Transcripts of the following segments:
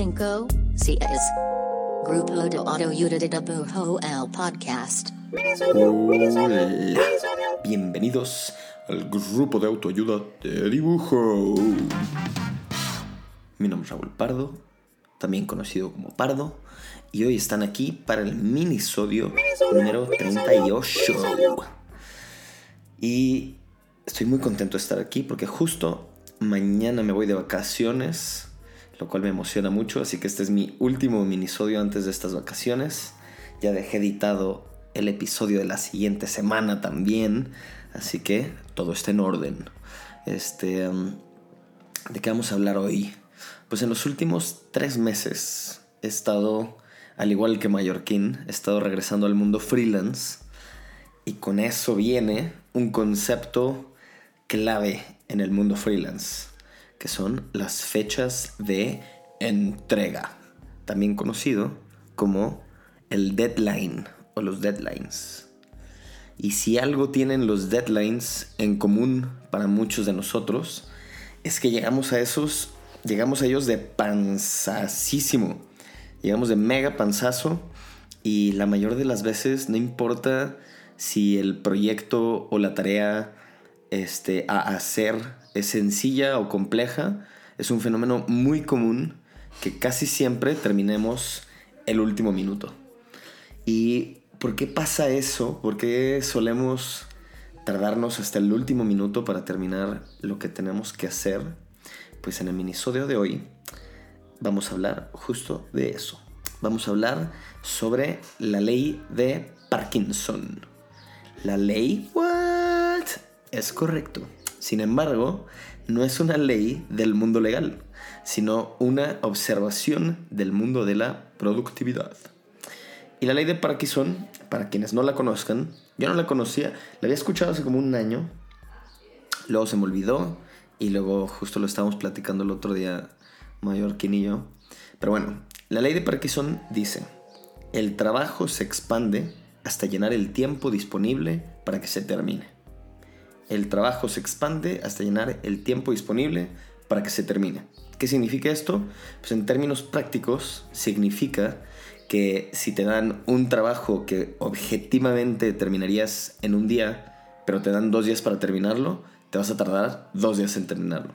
cinco, seis. Grupo de Dibujo el podcast. Hola, bienvenidos al grupo de autoayuda de dibujo. Mi nombre es Raúl Pardo, también conocido como Pardo, y hoy están aquí para el minisodio número 38. Y estoy muy contento de estar aquí porque justo mañana me voy de vacaciones, lo cual me emociona mucho, así que este es mi último minisodio antes de estas vacaciones. Ya dejé editado el episodio de la siguiente semana también, así que todo está en orden. Este, ¿de qué vamos a hablar hoy? Pues en los últimos tres meses he estado, al igual que Mallorquín, he estado regresando al mundo freelance y con eso viene un concepto clave en el mundo freelance, que son las fechas de entrega, también conocido como el deadline o los deadlines. Y si algo tienen los deadlines en común para muchos de nosotros, es que llegamos a esos, llegamos a ellos de panzacísimo, llegamos de mega panzazo y la mayor de las veces no importa si el proyecto o la tarea este, a hacer es sencilla o compleja, es un fenómeno muy común que casi siempre terminemos el último minuto. ¿Y por qué pasa eso? ¿Por qué solemos tardarnos hasta el último minuto para terminar lo que tenemos que hacer? Pues en el minisodio de hoy vamos a hablar justo de eso. Vamos a hablar sobre la ley de Parkinson. La ley, what? Es correcto. Sin embargo, no es una ley del mundo legal, sino una observación del mundo de la productividad. Y la ley de Parkinson, para quienes no la conozcan, yo no la conocía, la había escuchado hace como un año, luego se me olvidó y luego justo lo estábamos platicando el otro día, Mallorquín y yo. Pero bueno, la ley de Parkinson dice, el trabajo se expande hasta llenar el tiempo disponible para que se termine. El trabajo se expande hasta llenar el tiempo disponible para que se termine. ¿Qué significa esto? Pues en términos prácticos significa que si te dan un trabajo que objetivamente terminarías en un día, pero te dan dos días para terminarlo, te vas a tardar dos días en terminarlo.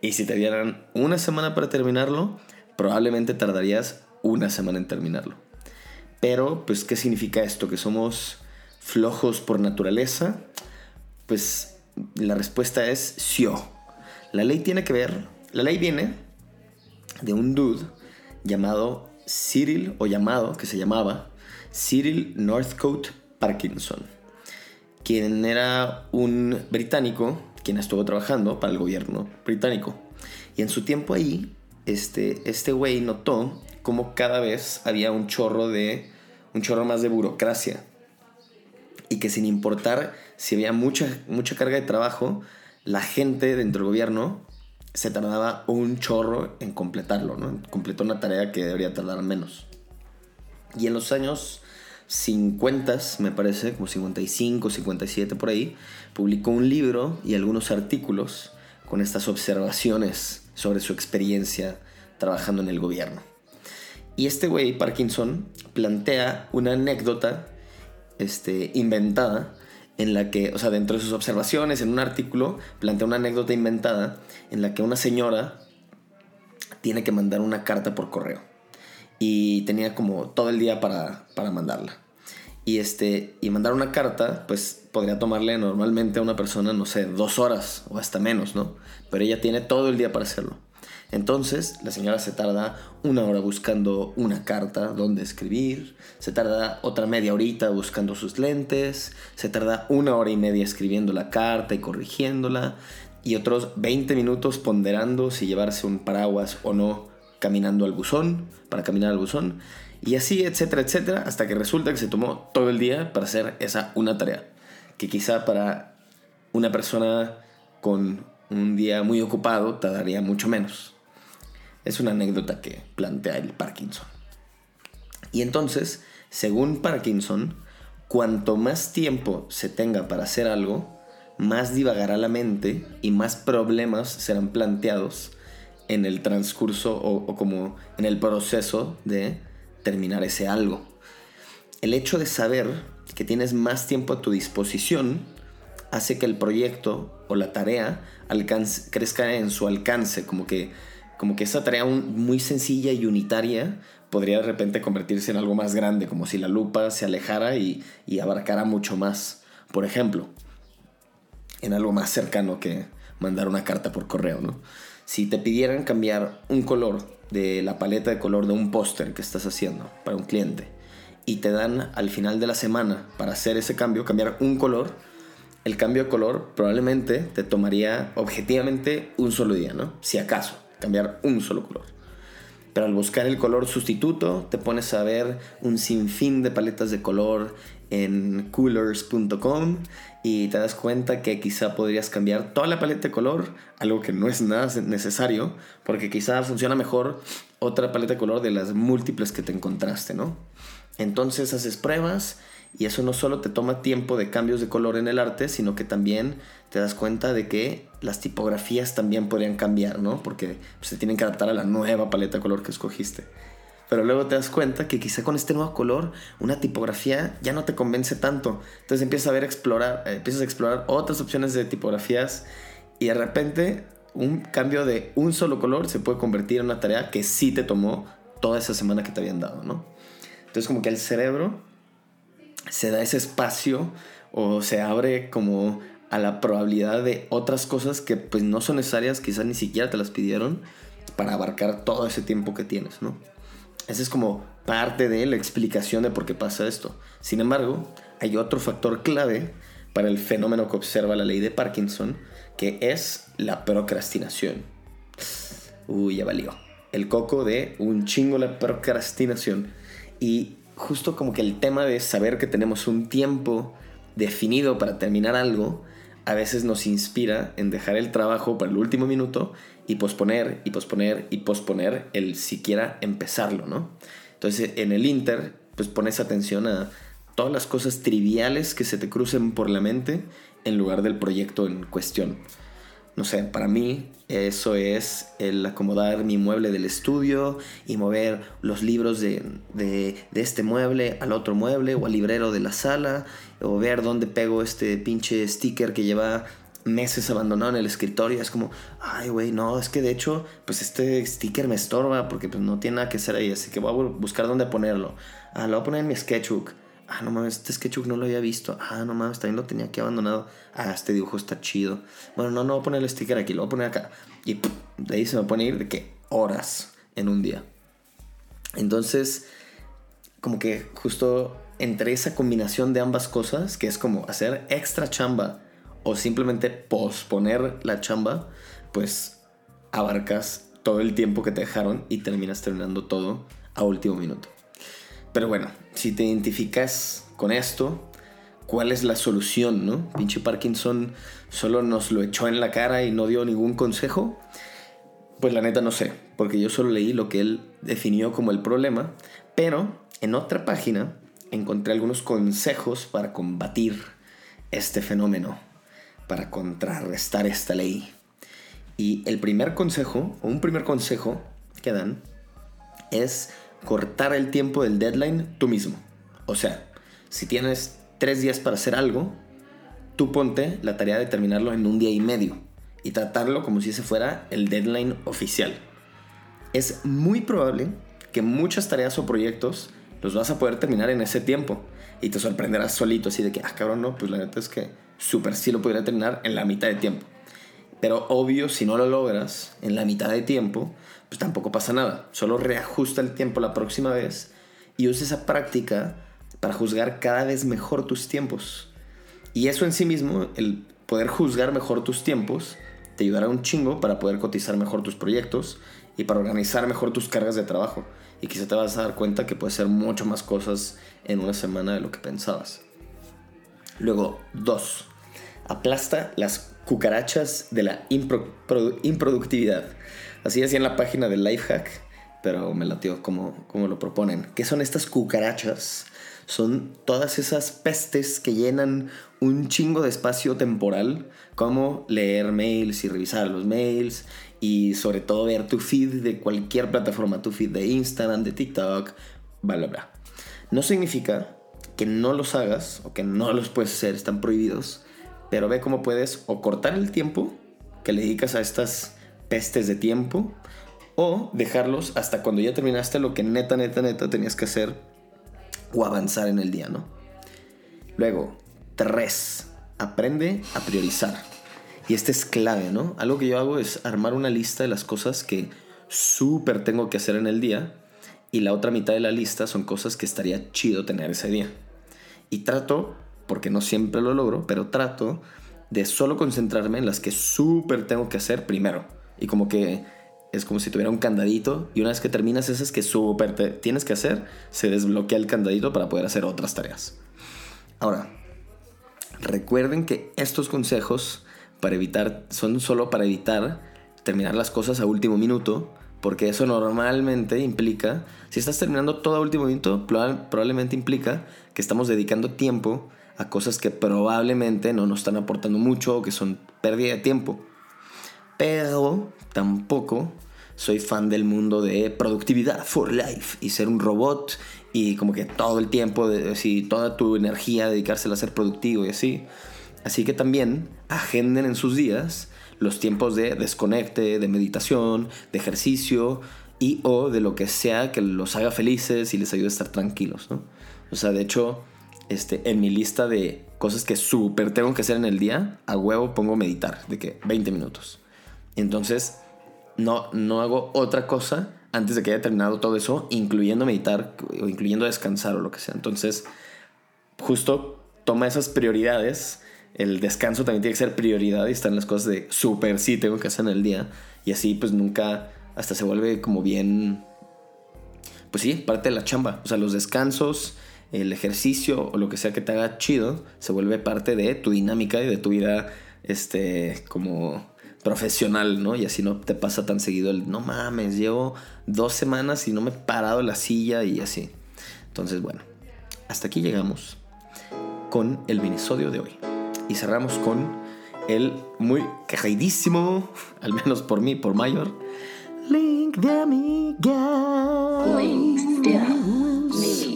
Y si te dieran una semana para terminarlo, probablemente tardarías una semana en terminarlo. Pero, pues, ¿qué significa esto? ¿Que somos flojos por naturaleza? Pues la respuesta es sí. La ley tiene que ver, la ley viene de un dude llamado Cyril, o llamado, que se llamaba Cyril Northcote Parkinson, quien era un británico, quien estuvo trabajando para el gobierno británico. Y en su tiempo ahí, este, este güey notó como cada vez había un chorro de un chorro más de burocracia y que sin importar si había mucha mucha carga de trabajo la gente dentro del gobierno se tardaba un chorro en completarlo no completó una tarea que debería tardar menos. Y en los años 50 me parece como 55 57 por ahí publicó un libro y algunos artículos con estas observaciones sobre su experiencia trabajando en el gobierno. Y este güey, Parkinson, plantea una anécdota este, inventada en la que, o sea, dentro de sus observaciones, en un artículo, plantea una anécdota inventada en la que una señora tiene que mandar una carta por correo. Y tenía como todo el día para, para mandarla. Y, este, y mandar una carta, pues podría tomarle normalmente a una persona, no sé, dos horas o hasta menos, ¿no? Pero ella tiene todo el día para hacerlo. Entonces, la señora se tarda una hora buscando una carta donde escribir, se tarda otra media horita buscando sus lentes, se tarda una hora y media escribiendo la carta y corrigiéndola, y otros 20 minutos ponderando si llevarse un paraguas o no caminando al buzón, para caminar al buzón, y así, etcétera, etcétera, hasta que resulta que se tomó todo el día para hacer esa una tarea, que quizá para una persona con un día muy ocupado tardaría mucho menos. Es una anécdota que plantea el Parkinson. Y entonces, según Parkinson, cuanto más tiempo se tenga para hacer algo, más divagará la mente y más problemas serán planteados en el transcurso o, como en el proceso de terminar ese algo. El hecho de saber que tienes más tiempo a tu disposición hace que el proyecto o la tarea crezca en su alcance, como que, como que esa tarea muy sencilla y unitaria podría de repente convertirse en algo más grande, como si la lupa se alejara y, y abarcara mucho más. Por ejemplo, en algo más cercano que mandar una carta por correo, ¿no? Si te pidieran cambiar un color de la paleta de color de un póster que estás haciendo para un cliente y te dan al final de la semana para hacer ese cambio, cambiar un color, el cambio de color probablemente te tomaría objetivamente un solo día, ¿no? Si acaso, cambiar un solo color. Pero al buscar el color sustituto, te pones a ver un sinfín de paletas de color en coolers.com y te das cuenta que quizá podrías cambiar toda la paleta de color, algo que no es nada necesario, porque quizá funciona mejor otra paleta de color de las múltiples que te encontraste, ¿no? Entonces haces pruebas y eso no solo te toma tiempo de cambios de color en el arte, sino que también te das cuenta de que las tipografías también podrían cambiar, ¿no? Porque se tienen que adaptar a la nueva paleta de color que escogiste. Pero luego te das cuenta que quizá con este nuevo color una tipografía ya no te convence tanto. Entonces empiezas a ver explorar, eh, empiezas a explorar otras opciones de tipografías y de repente un cambio de un solo color se puede convertir en una tarea que sí te tomó toda esa semana que te habían dado, ¿no? Entonces como que el cerebro se da ese espacio o se abre como a la probabilidad de otras cosas que pues no son necesarias, quizás ni siquiera te las pidieron para abarcar todo ese tiempo que tienes, ¿no? Esa es como parte de la explicación de por qué pasa esto. Sin embargo, hay otro factor clave para el fenómeno que observa la ley de Parkinson, que es la procrastinación. Uy, ya valió. El coco de un chingo la procrastinación. Y justo como que el tema de saber que tenemos un tiempo definido para terminar algo, a veces nos inspira en dejar el trabajo para el último minuto y posponer y posponer y posponer el siquiera empezarlo, ¿no? Entonces en el Inter, pues pones atención a todas las cosas triviales que se te crucen por la mente en lugar del proyecto en cuestión. No sé, para mí eso es el acomodar mi mueble del estudio y mover los libros de, de, este mueble al otro mueble o al librero de la sala o ver dónde pego este pinche sticker que lleva meses abandonado en el escritorio. Es como, ay, güey, no, es que de hecho, pues este sticker me estorba porque pues no tiene nada que hacer ahí, así que voy a buscar dónde ponerlo. Ah, lo voy a poner en mi sketchbook. Ah, no mames, este sketchbook no lo había visto. Ah, no mames, también lo tenía aquí abandonado. Ah, este dibujo está chido. Bueno, no, no voy a poner el sticker aquí, lo voy a poner acá. Y de ahí se me pone a ir de que horas en un día. Entonces, como que justo entre esa combinación de ambas cosas, que es como hacer extra chamba o simplemente posponer la chamba, pues abarcas todo el tiempo que te dejaron y terminas terminando todo a último minuto. Pero bueno, si te identificas con esto, ¿cuál es la solución, no? Pinche Parkinson solo nos lo echó en la cara y no dio ningún consejo. Pues la neta no sé, porque yo solo leí lo que él definió como el problema, pero en otra página encontré algunos consejos para combatir este fenómeno para contrarrestar esta ley. Y el primer consejo, o un primer consejo que dan, es cortar el tiempo del deadline tú mismo. O sea, si tienes tres días para hacer algo, tú ponte la tarea de terminarlo en un día y medio y tratarlo como si ese fuera el deadline oficial. Es muy probable que muchas tareas o proyectos los vas a poder terminar en ese tiempo y te sorprenderás solito así de que, ah, cabrón, no, pues la neta es que super sí lo podría terminar en la mitad de tiempo. Pero obvio, si no lo logras en la mitad de tiempo, pues tampoco pasa nada. Solo reajusta el tiempo la próxima vez y usa esa práctica para juzgar cada vez mejor tus tiempos. Y eso en sí mismo, el poder juzgar mejor tus tiempos, te ayudará un chingo para poder cotizar mejor tus proyectos y para organizar mejor tus cargas de trabajo. Y quizá te vas a dar cuenta que puedes hacer mucho más cosas en una semana de lo que pensabas. Luego, dos, aplasta las cucarachas de la improductividad. Así decía en la página de Lifehack pero me latió como, como lo proponen. ¿Qué son estas cucarachas? Son todas esas pestes que llenan un chingo de espacio temporal, como leer mails y revisar los mails, y sobre todo ver tu feed de cualquier plataforma, tu feed de Instagram, de TikTok, bla, bla, bla. No significa que no los hagas o que no los puedes hacer, están prohibidos, pero ve cómo puedes o cortar el tiempo que le dedicas a estas pestes de tiempo o dejarlos hasta cuando ya terminaste lo que neta, neta, neta tenías que hacer o avanzar en el día, ¿no? Luego, tres, aprende a priorizar. Y este es clave, ¿no? Algo que yo hago es armar una lista de las cosas que súper tengo que hacer en el día y la otra mitad de la lista son cosas que estaría chido tener ese día. Y trato, porque no siempre lo logro, pero trato de solo concentrarme en las que súper tengo que hacer primero. Y como que es como si tuviera un candadito y una vez que terminas esas que súper tienes que hacer, se desbloquea el candadito para poder hacer otras tareas. Ahora, recuerden que estos consejos para evitar, son solo para evitar terminar las cosas a último minuto, porque eso normalmente implica, si estás terminando todo a último minuto, probablemente implica que estamos dedicando tiempo a cosas que probablemente no nos están aportando mucho o que son pérdida de tiempo. Pero tampoco soy fan del mundo de productividad for life y ser un robot y como que todo el tiempo, así, toda tu energía dedicársela a ser productivo y así. Así que también agenden en sus días los tiempos de desconecte, de meditación, de ejercicio y o de lo que sea que los haga felices y les ayude a estar tranquilos, ¿no? O sea, de hecho, este, en mi lista de cosas que súper tengo que hacer en el día, a huevo pongo meditar, de que 20 minutos. Entonces, no, no hago otra cosa antes de que haya terminado todo eso, incluyendo meditar o incluyendo descansar o lo que sea. Entonces, justo toma esas prioridades el descanso también tiene que ser prioridad y están las cosas de súper sí tengo que hacer en el día. Y así pues nunca, hasta se vuelve como bien, pues sí, parte de la chamba. O sea, los descansos, el ejercicio o lo que sea que te haga chido, se vuelve parte de tu dinámica y de tu vida, este, como profesional, ¿no? Y así no te pasa tan seguido el, no mames, llevo dos semanas y no me he parado la silla y así. Entonces, bueno, hasta aquí llegamos con el minisodio de hoy. Y cerramos con el muy queridísimo, al menos por mí, por Mayor, Link de Amiga. Link de.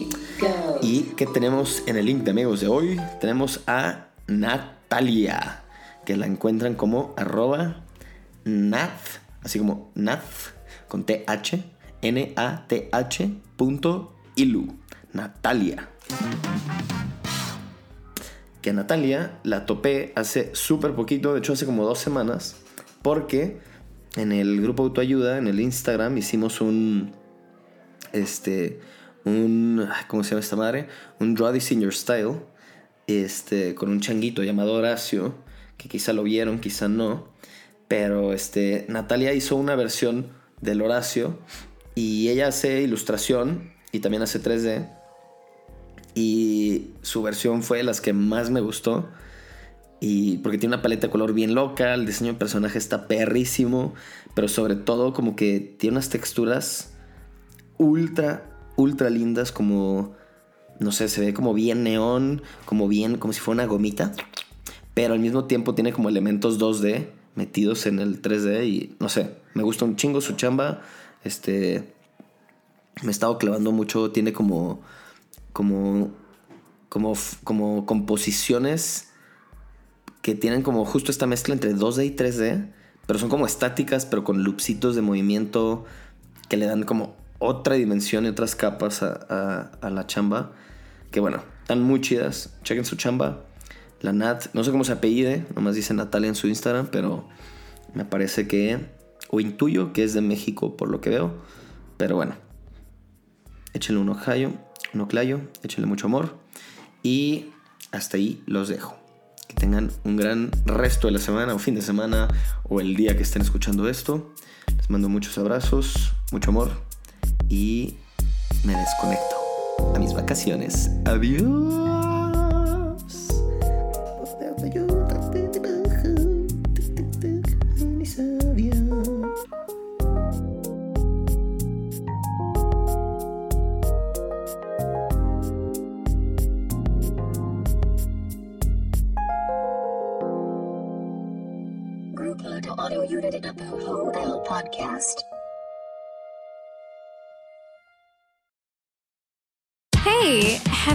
Y que tenemos en el link de amigos de hoy, tenemos a Natalia, que la encuentran como arroba nat, así como nat, con th, n-a-t-h punto ilu. Natalia que a Natalia la topé hace súper poquito, de hecho hace como dos semanas, porque en el grupo autoayuda, en el Instagram, hicimos un, este, un, ¿cómo se llama esta madre? Un Draw in Your Style, este, con un changuito llamado Horacio, que quizá lo vieron, quizá no, pero este, Natalia hizo una versión del Horacio y ella hace ilustración y también hace 3D y su versión fue las que más me gustó. Y porque tiene una paleta de color bien loca, el diseño de personaje está perrísimo, pero sobre todo como que tiene unas texturas ultra, ultra lindas, como, no sé, se ve como bien neón, como bien, como si fuera una gomita, pero al mismo tiempo tiene como elementos 2D metidos en el 3D y no sé, me gusta un chingo su chamba, este, me he estado clavando mucho, tiene como como, como, como composiciones que tienen como justo esta mezcla entre 2D y 3D, pero son como estáticas, pero con loopsitos de movimiento que le dan como otra dimensión y otras capas a, la chamba. Que bueno, están muy chidas. Chequen su chamba. La Nat, no sé cómo se apellide, nomás dice Natalia en su Instagram, pero me parece que, o intuyo que es de México por lo que veo. Pero bueno, échenle un ojallo Noclayo, échenle mucho amor. Y hasta ahí los dejo. Que tengan un gran resto de la semana o fin de semana o el día que estén escuchando esto. Les mando muchos abrazos, mucho amor y me desconecto a mis vacaciones. Adiós.